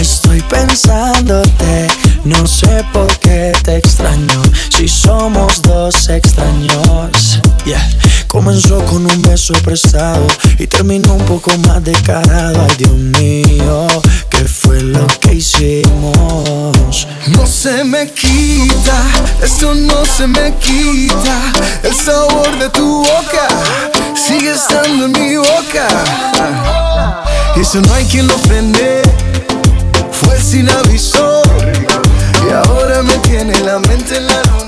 estoy pensándote. No sé por qué te extraño. Si somos dos extraños. Yeah. Comenzó con un beso prestado y terminó un poco más descarado. Ay, Dios mío, ¿qué fue lo que hicimos? No se me quita, esto no se me quita. El sabor de tu boca sigue estando en mi boca. Y eso no hay quien lo frene, fue sin aviso. Y ahora me tiene la mente en la luna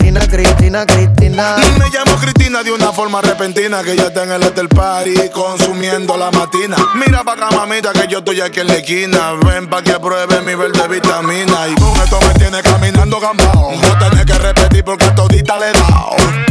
Cristina, Cristina. Me llamo Cristina de una forma repentina que ya está en el hotel party consumiendo la matina. Mira pa' acá, mamita, que yo estoy aquí en la esquina. Ven pa' que pruebe mi verde vitamina. Y con esto me tiene caminando gambao. No tenés que repetir porque todita le he dado.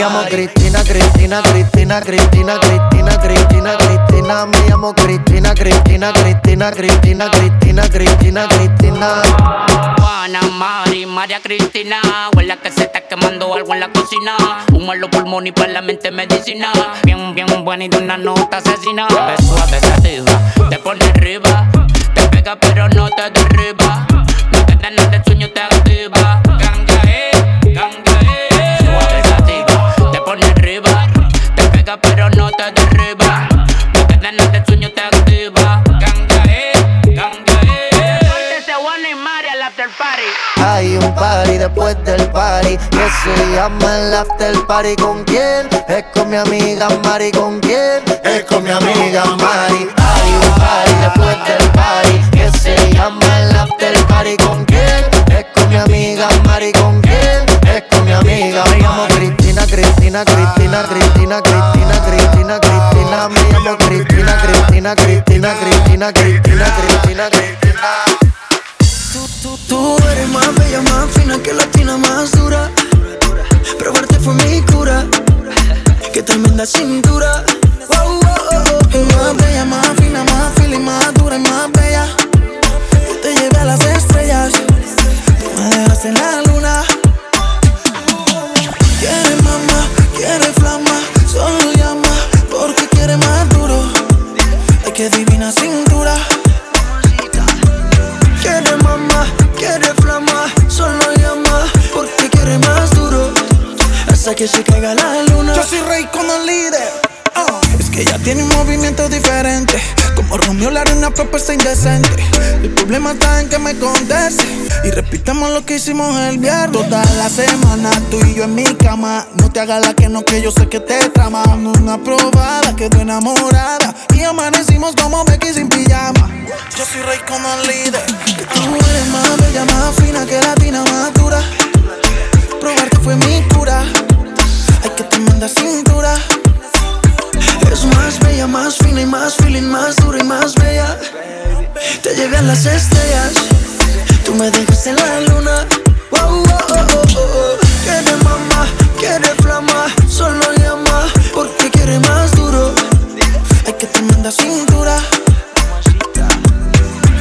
llamo Cristina, Cristina, Cristina, Cristina, Cristina, Cristina, Cristina. Me llamo Cristina, Cristina, Cristina, Cristina, Cristina, Cristina, Cristina. Juana, Mari, María Cristina. Huele que se está quemando algo en la cocina. Humo en los pulmones y para la mente medicina. Bien, bien buena y de una nota asesina. Ves suave, sativa, te pone arriba. Te pega pero no te derriba. No te dan de sueño, te activa. Pero no te derriba. No te dan de sueño, te activa. Ganga, eh, ganga, eh. Suéltese Juana y Mari al after party. Hay un party después del party que se llama el after party. ¿Con quién? Es con mi amiga Mari. ¿Con quién? Es con mi amiga Mari. Hay un party después del party que se llama el after party. ¿Con quién? Es con mi amiga Mari. ¿Con quién? Es con mi amiga Me llamo Cristina, Cristina, Cristina, Cristina, Cristina, Cristina, Cristina, Cristina, Cristina, Cristina, Cristina, Cristina, Cristina. Tú eres más bella, más fina que latina, más dura. Probarte fue mi cura. Qué tremenda cintura. Wow, oh, oh. Más bella, más fina, más y más dura y más bella. Yo te llevé a las estrellas. Tú me dejaste en la luna. Problema está en que me conteste. Y repitamos lo que hicimos el viernes. Toda la semana, tú y yo en mi cama. No te hagas la que no, que yo sé que te trama. Una probada, quedó enamorada. Y amanecimos como Becky sin pijama. Yo soy rey con el líder. Tú eres más bella, más fina que latina, más dura. Probarte fue mi cura. Ay, que tremenda cintura. Es más bella, más fina y más feeling, más dura y más bella. Te llevé a las estrellas. Tú me dejaste en la luna. Wow, oh, oh, oh, oh. Quiere mamá, quiere flama. Solo llama porque quiere más duro. Ay, que tremenda cintura.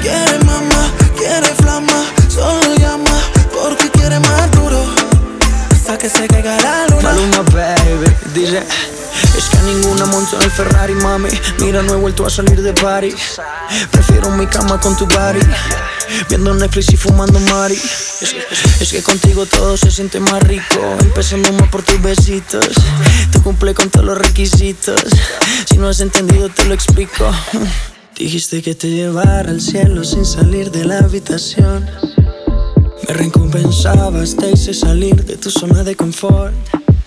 Quiere mamá, quiere flama. Solo llama porque quiere más duro. Hasta que se caiga la luna. Maluma, baby, dice Es que a ninguna monto en el Ferrari, mami. Mira, no he vuelto a salir de party Prefiero mi cama con tu body Viendo Netflix y fumando Mari. Es, que contigo todo se siente más rico. Empecemos más por tus besitos. Tú cumple con todos los requisitos. Si no has entendido te lo explico. Dijiste que te llevara al cielo sin salir de la habitación. Me recompensabas, te hice salir de tu zona de confort.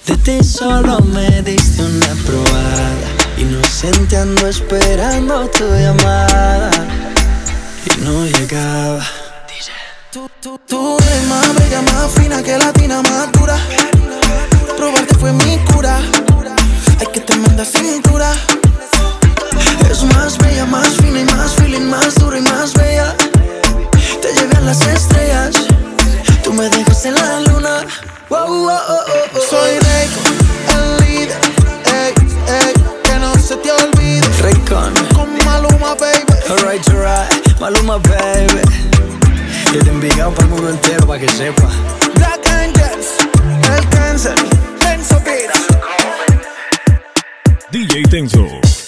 De ti solo me diste una probada. Inocente ando esperando tu llamada. Y no llegaba. Tú, tú, tú eres más bella, más fina que latina, más dura. Probarte fue mi cura. Hay que tremenda cintura. Es más bella, más fina y más feeling, más dura y más bella. Te llevé a las estrellas. Tú me dejas en la luna. Soy Rayco, el líder. Ey, ey, que no se te olvide. Raycon. Con Maluma, baby. Alright, alright, Maluma, baby. Y te envigado para el mundo entero, para que sepa. Black Angels, el cáncer, Tenso Beats. DJ Tenso.